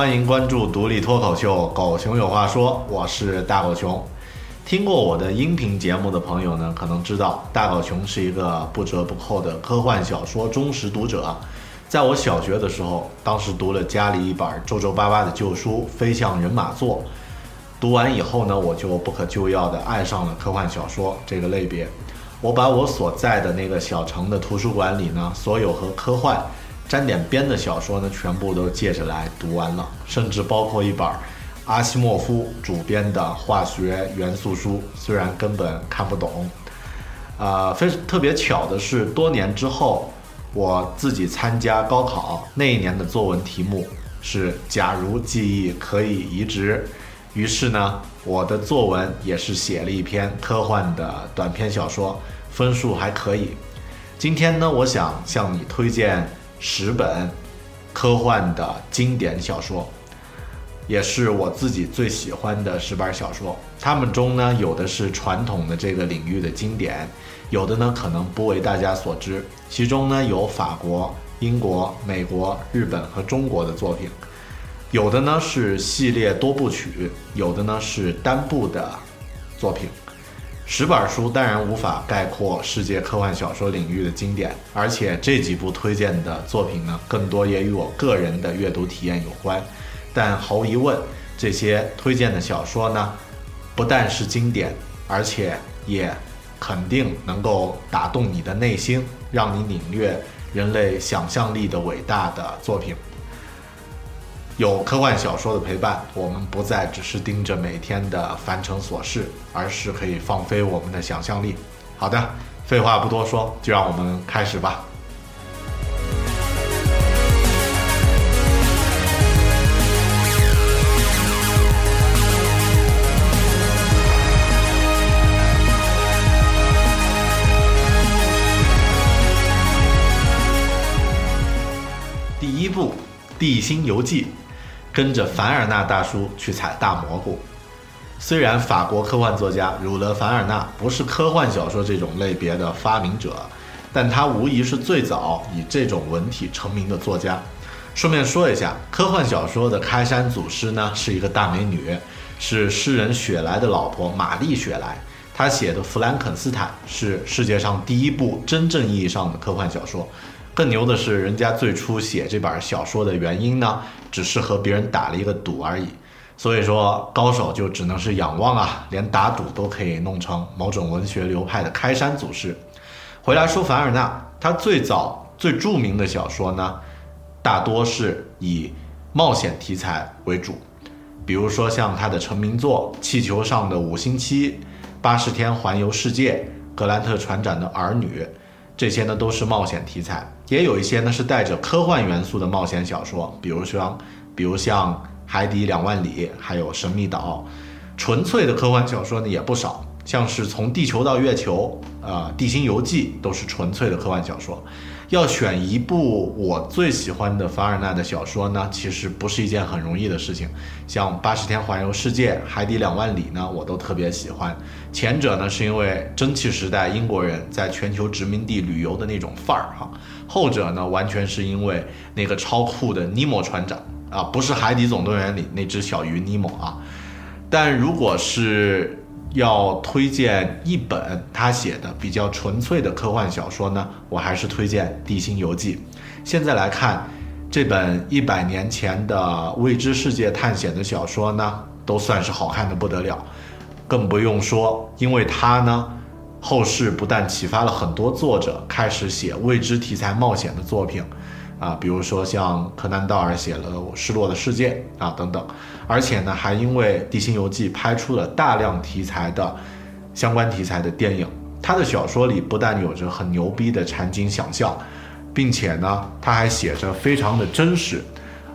欢迎关注独立脱口秀《狗熊有话说》，我是大狗熊。听过我的音频节目的朋友呢，可能知道大狗熊是一个不折不扣的科幻小说忠实读者。在我小学的时候，当时读了家里一本皱皱巴巴的旧书《飞向人马座》，读完以后呢，我就不可救药地爱上了科幻小说这个类别。我把我所在的那个小城的图书馆里呢，所有和科幻沾点边的小说呢，全部都借着来读完了，甚至包括一本阿西莫夫主编的化学元素书，虽然根本看不懂。啊，非特别巧的是，多年之后，我自己参加高考那一年的作文题目是“假如记忆可以移植”，于是呢，我的作文也是写了一篇科幻的短篇小说，分数还可以。今天呢，我想向你推荐十本科幻的经典小说，也是我自己最喜欢的十本小说。它们中呢，有的是传统的这个领域的经典，有的呢可能不为大家所知。其中呢，有法国、英国、美国、日本和中国的作品，有的呢是系列多部曲，有的呢是单部的作品。十本书当然无法概括世界科幻小说领域的经典，而且这几部推荐的作品呢，更多也与我个人的阅读体验有关。但毫无疑问，这些推荐的小说呢，不但是经典，而且也肯定能够打动你的内心，让你领略人类想象力的伟大的作品。有科幻小说的陪伴，我们不再只是盯着每天的凡尘琐事，而是可以放飞我们的想象力。好的，废话不多说，就让我们开始吧。第一部《地心游记》，跟着凡尔纳大叔去采大蘑菇。虽然法国科幻作家儒勒·凡尔纳不是科幻小说这种类别的发明者，但他无疑是最早以这种文体成名的作家。顺便说一下，科幻小说的开山祖师呢是一个大美女，是诗人雪莱的老婆玛丽雪莱。她写的《弗兰肯斯坦》是世界上第一部真正意义上的科幻小说。更牛的是，人家最初写这本小说的原因呢，只是和别人打了一个赌而已。所以说，高手就只能是仰望啊，连打赌都可以弄成某种文学流派的开山祖师。回来说凡尔纳，他最早最著名的小说呢，大多是以冒险题材为主，比如说像他的成名作《气球上的五星期》《八十天环游世界》《格兰特船长的儿女》，这些呢都是冒险题材，也有一些呢是带着科幻元素的冒险小说，比如说，比如像《海底两万里》，还有《神秘岛》，纯粹的科幻小说呢也不少。像是从地球到月球，啊，《地心游记》都是纯粹的科幻小说。要选一部我最喜欢的凡尔纳的小说呢，其实不是一件很容易的事情。像《八十天环游世界》《海底两万里》呢，我都特别喜欢。前者呢，是因为蒸汽时代英国人在全球殖民地旅游的那种范儿哈；后者呢，完全是因为那个超酷的尼莫船长啊，不是《海底总动员》里那只小鱼尼莫啊。但如果是要推荐一本他写的比较纯粹的科幻小说呢，我还是推荐《地心游记》。现在来看，这本一百年前的未知世界探险的小说呢，都算是好看的不得了。更不用说，因为它呢，后世不但启发了很多作者开始写未知题材冒险的作品。啊，比如说像柯南道尔写了《失落的世界》啊等等，而且呢，还因为《地心游记》拍出了大量题材的相关题材的电影。他的小说里不但有着很牛逼的场景想象，并且呢，他还写着非常的真实。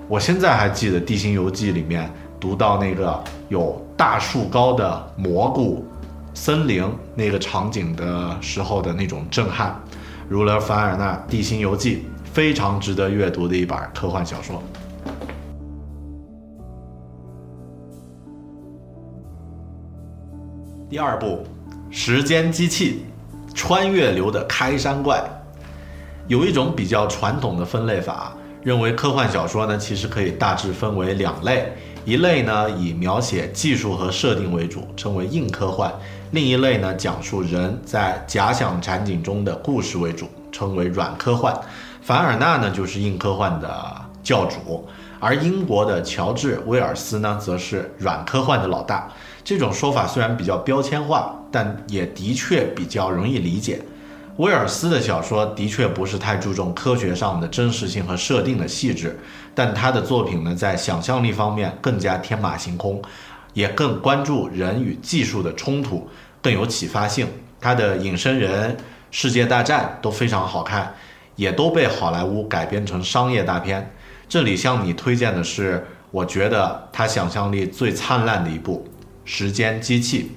我现在还记得《地心游记》里面读到那个有大树高的蘑菇森林那个场景的时候的那种震撼。如了凡尔纳《地心游记》。非常值得阅读的一本科幻小说。第二部，《时间机器》，穿越流的开山怪。有一种比较传统的分类法，认为科幻小说呢，其实可以大致分为两类：一类呢以描写技术和设定为主，称为硬科幻；另一类呢讲述人在假想场景中的故事为主，称为软科幻。凡尔纳呢，就是硬科幻的教主，而英国的乔治·威尔斯呢，则是软科幻的老大。这种说法虽然比较标签化，但也的确比较容易理解。威尔斯的小说的确不是太注重科学上的真实性和设定的细致，但他的作品呢，在想象力方面更加天马行空，也更关注人与技术的冲突，更有启发性。他的《隐身人》《世界大战》都非常好看。也都被好莱坞改编成商业大片。这里向你推荐的是，我觉得他想象力最灿烂的一部《时间机器》。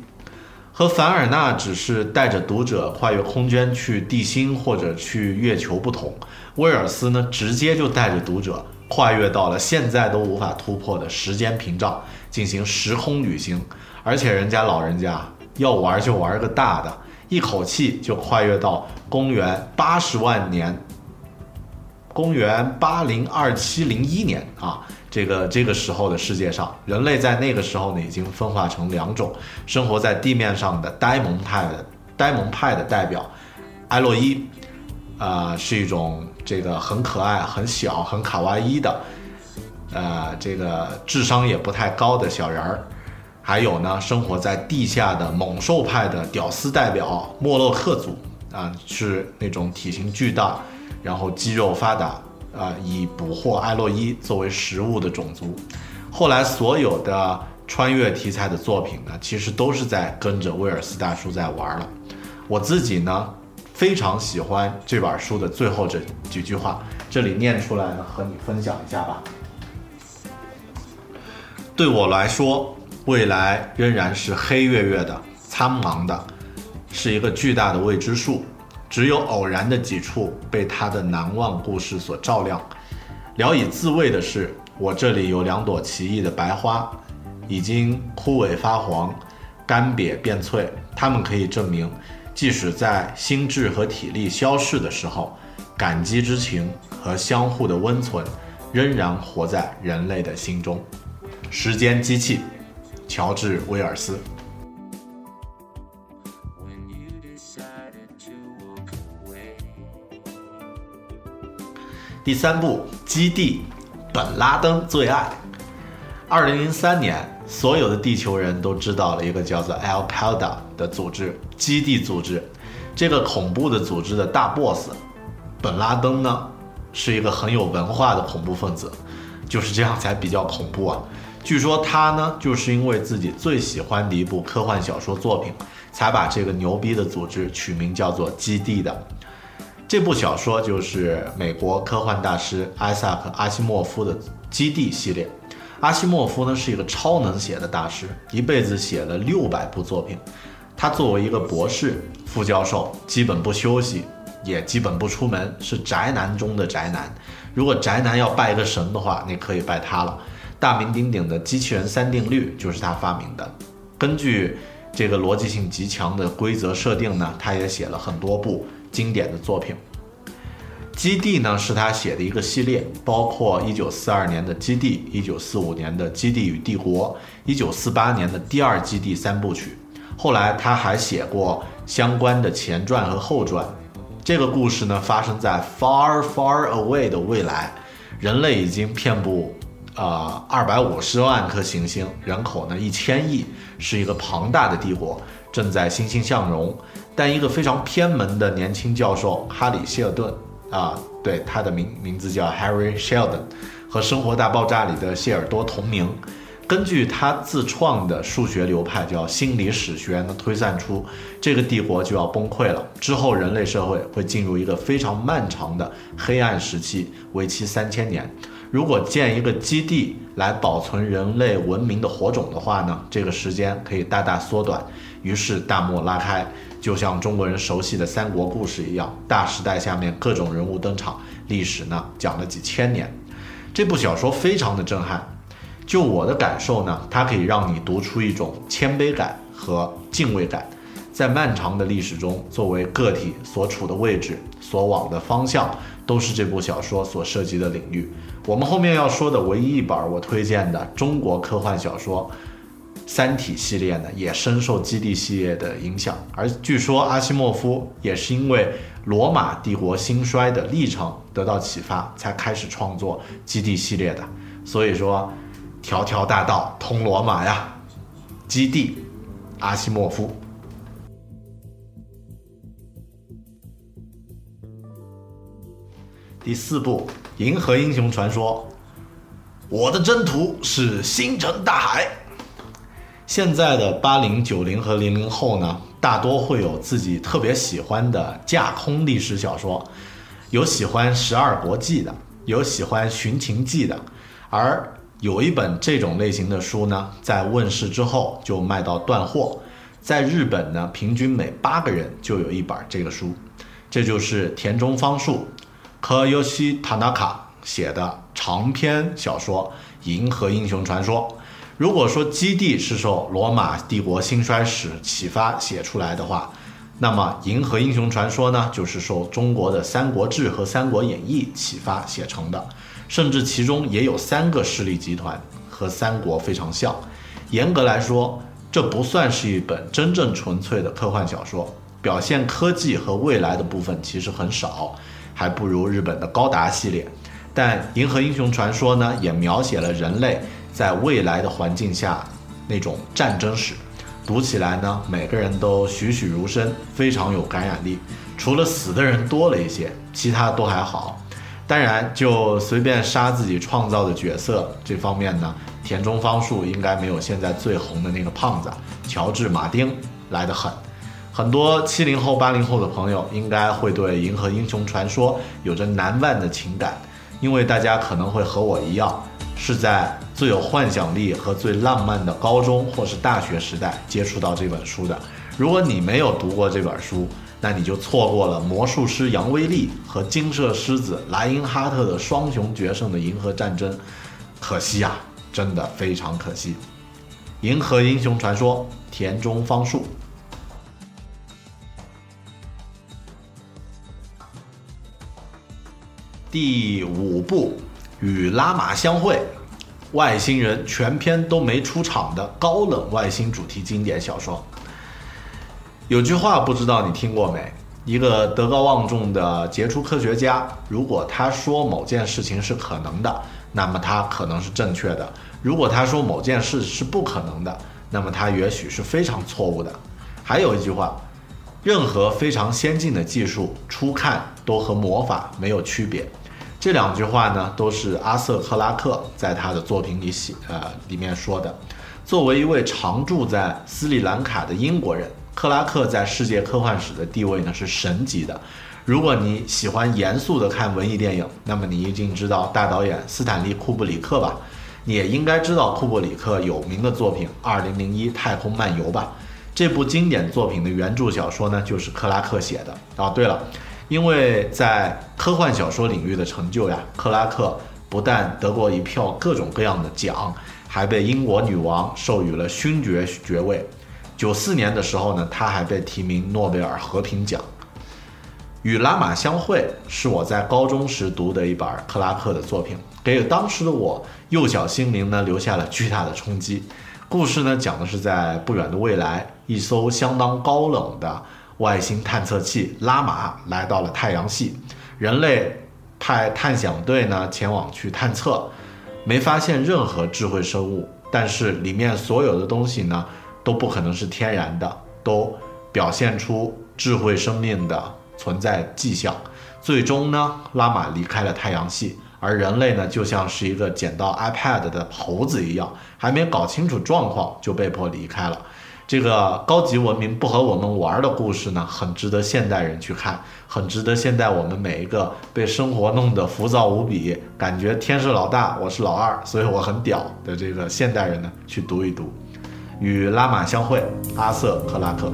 和凡尔纳只是带着读者跨越空间去地心或者去月球不同，威尔斯呢，直接就带着读者跨越到了现在都无法突破的时间屏障，进行时空旅行。而且人家老人家要玩就玩个大的。一口气就跨越到公元八十万年，公元八零二七零一年啊，这个这个时候的世界上，人类在那个时候呢已经分化成两种，生活在地面上的呆萌派的呆萌派的代表，埃洛伊，啊，是一种这个很可爱、很小、很卡哇伊的，呃，这个智商也不太高的小人儿。还有呢，生活在地下的猛兽派的屌丝代表莫洛克族啊，是那种体型巨大，然后肌肉发达啊，以捕获艾洛伊作为食物的种族。后来所有的穿越题材的作品呢，其实都是在跟着威尔斯大叔在玩了。我自己呢，非常喜欢这本书的最后这几句话，这里念出来呢，和你分享一下吧。对我来说。未来仍然是黑月月的、苍茫的，是一个巨大的未知数。只有偶然的几处被他的难忘故事所照亮。聊以自慰的是，我这里有两朵奇异的白花，已经枯萎发黄、干瘪变脆。它们可以证明，即使在心智和体力消逝的时候，感激之情和相互的温存，仍然活在人类的心中。时间机器。乔治·威尔斯。第三部《基地》，本拉登最爱。二零零三年，所有的地球人都知道了一个叫做 Al Qaeda 的组织——基地组织。这个恐怖的组织的大 boss，本拉登呢，是一个很有文化的恐怖分子，就是这样才比较恐怖啊。据说他呢，就是因为自己最喜欢的一部科幻小说作品，才把这个牛逼的组织取名叫做“基地”的。这部小说就是美国科幻大师艾萨克·阿西莫夫的《基地》系列。阿西莫夫呢是一个超能写的大师，一辈子写了六百部作品。他作为一个博士、副教授，基本不休息，也基本不出门，是宅男中的宅男。如果宅男要拜一个神的话，你可以拜他了。大名鼎鼎的机器人三定律就是他发明的。根据这个逻辑性极强的规则设定呢，他也写了很多部。经典的作品，《基地》呢是他写的一个系列，包括一九四二年的《基地》，一九四五年的《基地与帝国》，一九四八年的第二《基地》三部曲。后来他还写过相关的前传和后传。这个故事呢发生在 far far away 的未来，人类已经遍布呃二百五十万颗行星，人口呢一千亿，是一个庞大的帝国，正在欣欣向荣。但一个非常偏门的年轻教授哈里谢尔顿啊，对他的名名字叫 Harry Sheldon，和《生活大爆炸》里的谢尔多同名。根据他自创的数学流派叫心理史学呢，推算出这个帝国就要崩溃了。之后人类社会会进入一个非常漫长的黑暗时期，为期三千年。如果建一个基地来保存人类文明的火种的话呢，这个时间可以大大缩短。于是大幕拉开。就像中国人熟悉的三国故事一样，大时代下面各种人物登场，历史呢讲了几千年。这部小说非常的震撼，就我的感受呢，它可以让你读出一种谦卑感和敬畏感。在漫长的历史中，作为个体所处的位置、所往的方向，都是这部小说所涉及的领域。我们后面要说的唯一一本我推荐的中国科幻小说。《三体》系列呢，也深受《基地》系列的影响，而据说阿西莫夫也是因为罗马帝国兴衰的历程得到启发，才开始创作《基地》系列的。所以说，条条大道通罗马呀，《基地》，阿西莫夫。第四部《银河英雄传说》，我的征途是星辰大海。现在的八零九零和零零后呢，大多会有自己特别喜欢的架空历史小说，有喜欢《十二国记》的，有喜欢《寻秦记》的，而有一本这种类型的书呢，在问世之后就卖到断货。在日本呢，平均每八个人就有一本这个书，这就是田中芳树 （Koyoshi Tanaka） 写的长篇小说《银河英雄传说》。如果说《基地》是受罗马帝国兴衰史启发写出来的话，那么《银河英雄传说》呢，就是受中国的《三国志》和《三国演义》启发写成的，甚至其中也有三个势力集团，和三国非常像。严格来说，这不算是一本真正纯粹的科幻小说，表现科技和未来的部分其实很少，还不如日本的高达系列。但《银河英雄传说》呢，也描写了人类。在未来的环境下，那种战争史，读起来呢，每个人都栩栩如生，非常有感染力。除了死的人多了一些，其他都还好。当然，就随便杀自己创造的角色这方面呢，田中芳树应该没有现在最红的那个胖子乔治·马丁来得狠。很多七零后、八零后的朋友应该会对《银河英雄传说》有着难忘的情感，因为大家可能会和我一样。是在最有幻想力和最浪漫的高中或是大学时代接触到这本书的。如果你没有读过这本书，那你就错过了魔术师杨威利和金色狮子莱因哈特的双雄决胜的银河战争，可惜啊，真的非常可惜。银河英雄传说，田中芳树。第五部。与拉玛相会，外星人全篇都没出场的高冷外星主题经典小说。有句话不知道你听过没？一个德高望重的杰出科学家，如果他说某件事情是可能的，那么他可能是正确的；如果他说某件事是不可能的，那么他也许是非常错误的。还有一句话，任何非常先进的技术，初看都和魔法没有区别。这两句话呢，都是阿瑟·克拉克在他的作品里写呃里面说的。作为一位常住在斯里兰卡的英国人，克拉克在世界科幻史的地位呢是神级的。如果你喜欢严肃的看文艺电影，那么你一定知道大导演斯坦利·库布里克吧？你也应该知道库布里克有名的作品《二零零一太空漫游》吧？这部经典作品的原著小说呢，就是克拉克写的。哦，对了。因为在科幻小说领域的成就呀，克拉克不但得过一票各种各样的奖，还被英国女王授予了勋爵爵位。九四年的时候呢，他还被提名诺贝尔和平奖。与拉玛相会是我在高中时读的一本克拉克的作品，给当时的我幼小心灵呢留下了巨大的冲击。故事呢讲的是在不远的未来，一艘相当高冷的。外星探测器拉玛来到了太阳系，人类派探险队呢前往去探测，没发现任何智慧生物，但是里面所有的东西呢都不可能是天然的，都表现出智慧生命的存在迹象。最终呢，拉玛离开了太阳系，而人类呢就像是一个捡到 iPad 的猴子一样，还没搞清楚状况就被迫离开了。这个高级文明不和我们玩的故事呢，很值得现代人去看，很值得现在我们每一个被生活弄得浮躁无比，感觉天是老大，我是老二，所以我很屌的这个现代人呢去读一读。与拉玛相会，阿瑟·克拉克。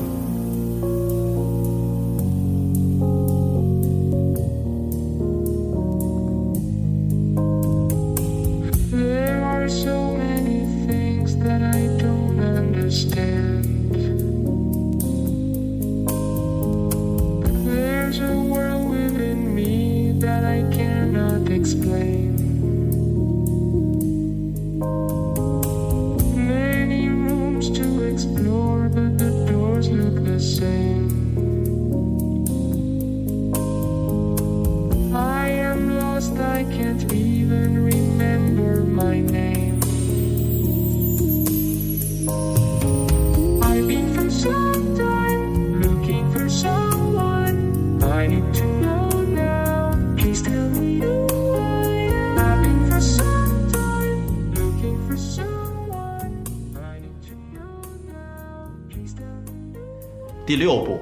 第六部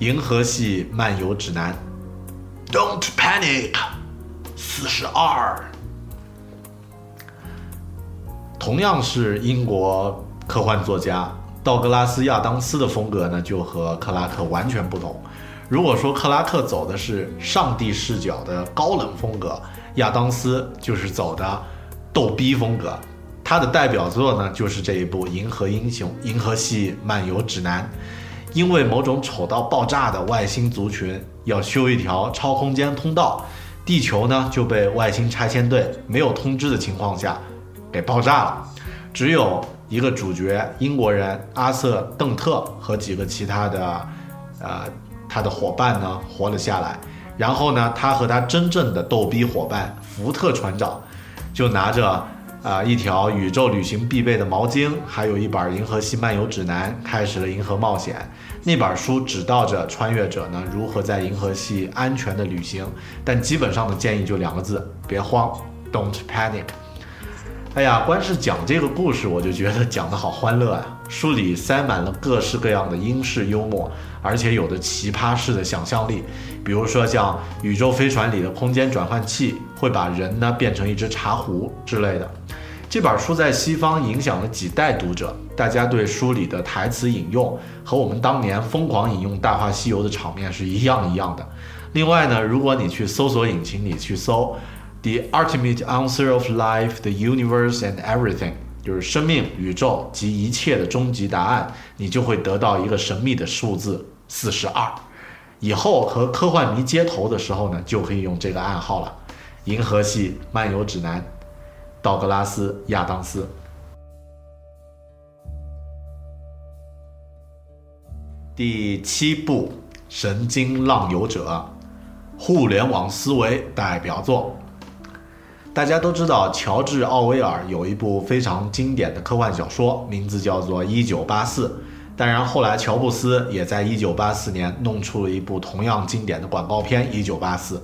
《银河系漫游指南》，Don't panic，四十二。同样是英国科幻作家道格拉斯·亚当斯的风格呢，就和克拉克完全不同。如果说克拉克走的是上帝视角的高冷风格，亚当斯就是走的逗逼风格。他的代表作呢，就是这一部《银河英雄》《银河系漫游指南》。因为某种丑到爆炸的外星族群要修一条超空间通道，地球呢就被外星拆迁队没有通知的情况下给爆炸了。只有一个主角英国人阿瑟·邓特和几个其他的，呃，他的伙伴呢活了下来。然后呢，他和他真正的逗逼伙伴福特船长就拿着。啊，一条宇宙旅行必备的毛巾，还有一本《银河系漫游指南》，开始了银河冒险。那本书指导着穿越者呢如何在银河系安全的旅行，但基本上的建议就两个字：别慌，Don't panic。哎呀，光是讲这个故事，我就觉得讲得好欢乐啊！书里塞满了各式各样的英式幽默，而且有的奇葩式的想象力，比如说像宇宙飞船里的空间转换器会把人呢变成一只茶壶之类的。这本书在西方影响了几代读者，大家对书里的台词引用和我们当年疯狂引用《大话西游》的场面是一样一样的。另外呢，如果你去搜索引擎里去搜。The ultimate answer of life, the universe and everything，就是生命、宇宙及一切的终极答案，你就会得到一个神秘的数字四十二。以后和科幻迷接头的时候呢，就可以用这个暗号了。银河系漫游指南道格拉斯·亚当斯。第七部《神经浪游者》，互联网思维代表作。大家都知道，乔治·奥威尔有一部非常经典的科幻小说，名字叫做《一九八四》。当然，后来乔布斯也在一九八四年弄出了一部同样经典的广告片《一九八四》。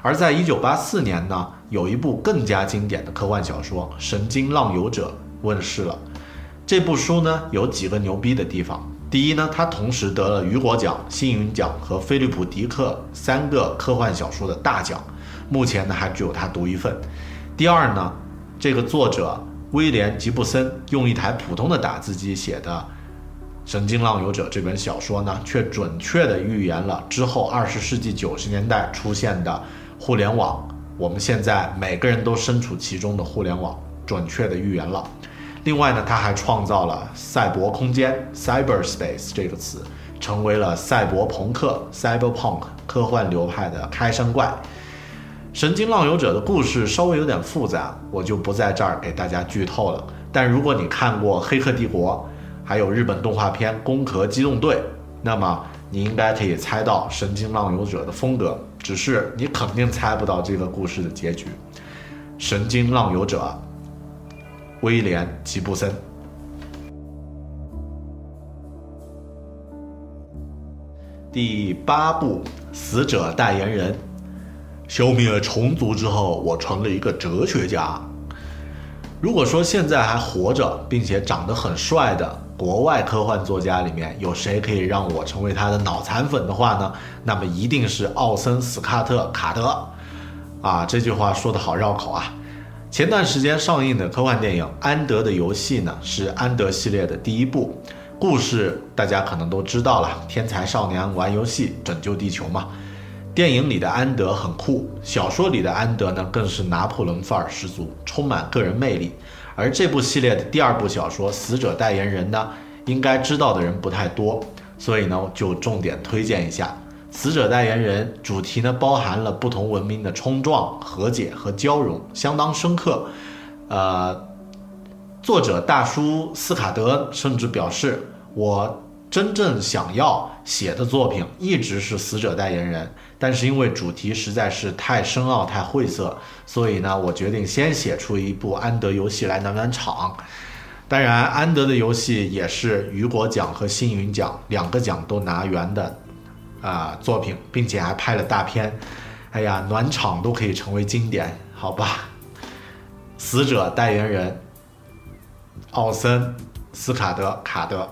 而在一九八四年呢，有一部更加经典的科幻小说《神经浪游者》问世了。这部书呢，有几个牛逼的地方。第一呢，它同时得了雨果奖、星云奖和菲利普·迪克三个科幻小说的大奖，目前呢还只有它独一份。第二呢，这个作者威廉·吉布森用一台普通的打字机写的《神经浪游者》这本小说呢，却准确地预言了之后二十世纪九十年代出现的互联网，我们现在每个人都身处其中的互联网，准确的预言了。另外呢，他还创造了赛博空间 （cyberspace） 这个词，成为了赛博朋克 （cyberpunk） 科幻流派的开山怪。神经浪游者的故事稍微有点复杂，我就不在这儿给大家剧透了。但如果你看过《黑客帝国》，还有日本动画片《攻壳机动队》，那么你应该可以猜到神经浪游者的风格，只是你肯定猜不到这个故事的结局。神经浪游者。威廉·吉布森。第八部《死者代言人》，消灭了虫族之后，我成了一个哲学家。如果说现在还活着并且长得很帅的国外科幻作家里面有谁可以让我成为他的脑残粉的话呢？那么一定是奥森·斯卡特·卡德。啊，这句话说的好绕口啊！前段时间上映的科幻电影《安德的游戏》呢，是安德系列的第一部。故事大家可能都知道了，天才少年玩游戏拯救地球嘛。电影里的安德很酷，小说里的安德呢更是拿破仑范儿十足，充满个人魅力。而这部系列的第二部小说《死者代言人》呢，应该知道的人不太多，所以呢就重点推荐一下。死者代言人主题呢，包含了不同文明的冲撞、和解和交融，相当深刻。呃，作者大叔斯卡德甚至表示，我真正想要写的作品一直是死者代言人，但是因为主题实在是太深奥、太晦涩，所以呢，我决定先写出一部安德游戏来暖暖场。当然，安德的游戏也是雨果奖和星云奖两个奖都拿圆的。啊，作品，并且还拍了大片，哎呀，暖场都可以成为经典，好吧？死者代言人奥森斯卡德卡德。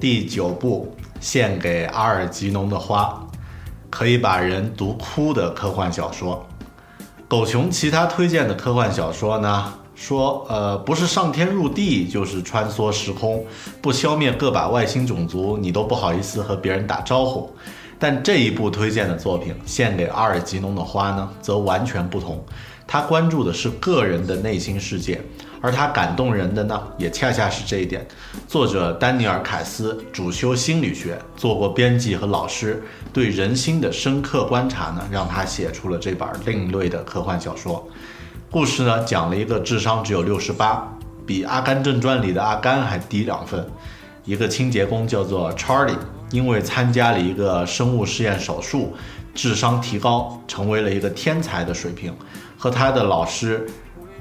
第九部献给阿尔吉农的花，可以把人读哭的科幻小说。狗熊其他推荐的科幻小说呢？说，呃，不是上天入地，就是穿梭时空，不消灭个把外星种族，你都不好意思和别人打招呼。但这一部推荐的作品《献给阿尔吉农的花》呢，则完全不同。他关注的是个人的内心世界，而他感动人的呢，也恰恰是这一点。作者丹尼尔·凯斯主修心理学，做过编辑和老师，对人心的深刻观察呢，让他写出了这本另类的科幻小说。故事呢，讲了一个智商只有六十八，比《阿甘正传》里的阿甘还低两分。一个清洁工叫做 Charlie，因为参加了一个生物实验手术，智商提高，成为了一个天才的水平，和他的老师，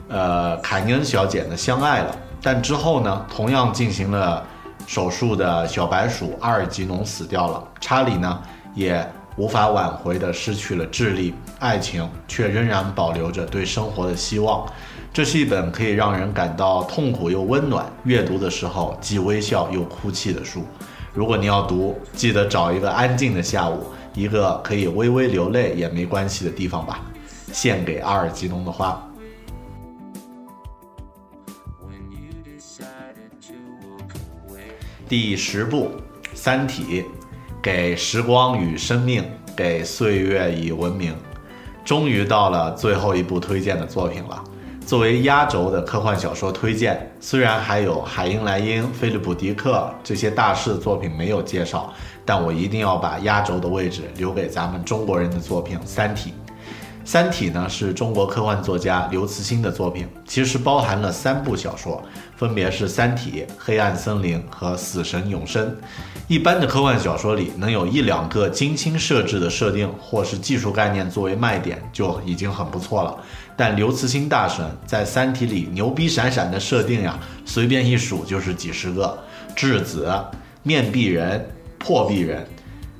呃，凯尼恩小姐呢相爱了。但之后呢，同样进行了手术的小白鼠阿尔吉农死掉了，查理呢也。无法挽回的失去了智力，爱情却仍然保留着对生活的希望。这是一本可以让人感到痛苦又温暖，阅读的时候既微笑又哭泣的书。如果你要读，记得找一个安静的下午，一个可以微微流泪也没关系的地方吧。献给阿尔吉农的花。第十部《三体》。给时光与生命，给岁月以文明，终于到了最后一部推荐的作品了。作为压轴的科幻小说推荐，虽然还有海因莱因、菲利普·迪克这些大师的作品没有介绍，但我一定要把压轴的位置留给咱们中国人的作品《三体》。《三体》呢是中国科幻作家刘慈欣的作品，其实包含了三部小说，分别是《三体》《黑暗森林》和《死神永生》。一般的科幻小说里，能有一两个精心设置的设定或是技术概念作为卖点，就已经很不错了。但刘慈欣大神在《三体》里牛逼闪闪的设定呀，随便一数就是几十个：质子、面壁人、破壁人、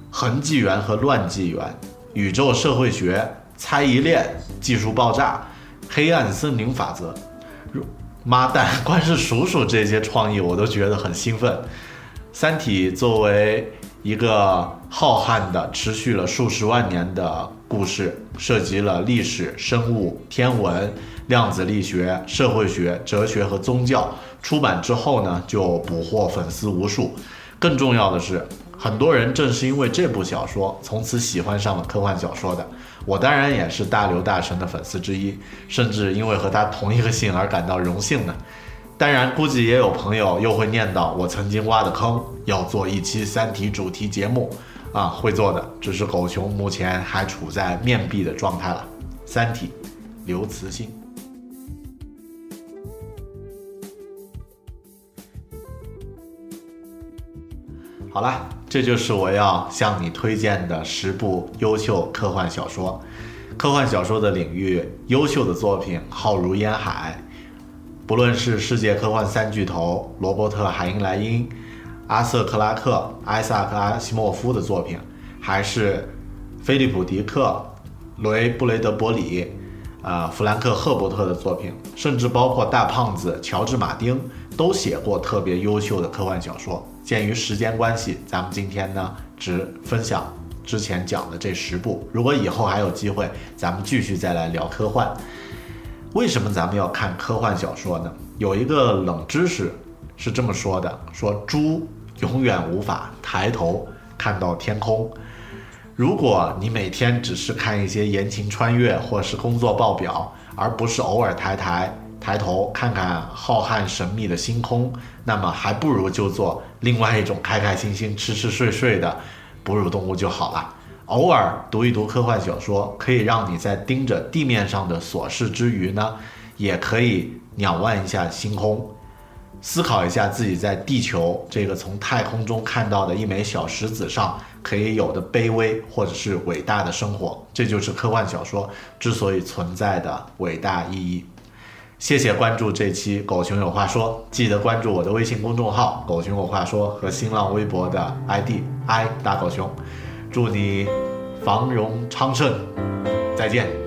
恒纪元和乱纪元、宇宙社会学。猜疑链、技术爆炸、黑暗森林法则，妈蛋！光是数数这些创意，我都觉得很兴奋。《三体》作为一个浩瀚的、持续了数十万年的故事，涉及了历史、生物、天文、量子力学、社会学、哲学和宗教。出版之后呢，就捕获粉丝无数。更重要的是，很多人正是因为这部小说，从此喜欢上了科幻小说的。我当然也是大刘大神的粉丝之一，甚至因为和他同一个姓而感到荣幸呢。当然，估计也有朋友又会念叨我曾经挖的坑，要做一期《三体》主题节目啊，会做的，只是狗熊目前还处在面壁的状态了。《三体》，刘慈欣。好了。这就是我要向你推荐的十部优秀科幻小说。科幻小说的领域，优秀的作品浩如烟海。不论是世界科幻三巨头罗伯特·海因莱因、阿瑟·克拉克、艾萨克·阿西莫夫的作品，还是菲利普·迪克、雷·布雷德伯里、啊弗兰克·赫伯特的作品，甚至包括大胖子乔治·马丁，都写过特别优秀的科幻小说。鉴于时间关系，咱们今天呢只分享之前讲的这十部。如果以后还有机会，咱们继续再来聊科幻。为什么咱们要看科幻小说呢？有一个冷知识是这么说的：说猪永远无法抬头看到天空。如果你每天只是看一些言情穿越或是工作报表，而不是偶尔抬抬。抬头看看浩瀚神秘的星空，那么还不如就做另外一种开开心心、吃吃睡睡的哺乳动物就好了。偶尔读一读科幻小说，可以让你在盯着地面上的琐事之余呢，也可以仰望一下星空，思考一下自己在地球这个从太空中看到的一枚小石子上可以有的卑微或者是伟大的生活。这就是科幻小说之所以存在的伟大意义。谢谢关注这期《狗熊有话说》，记得关注我的微信公众号“狗熊有话说”和新浪微博的 ID i 大狗熊，祝你繁荣昌盛，再见。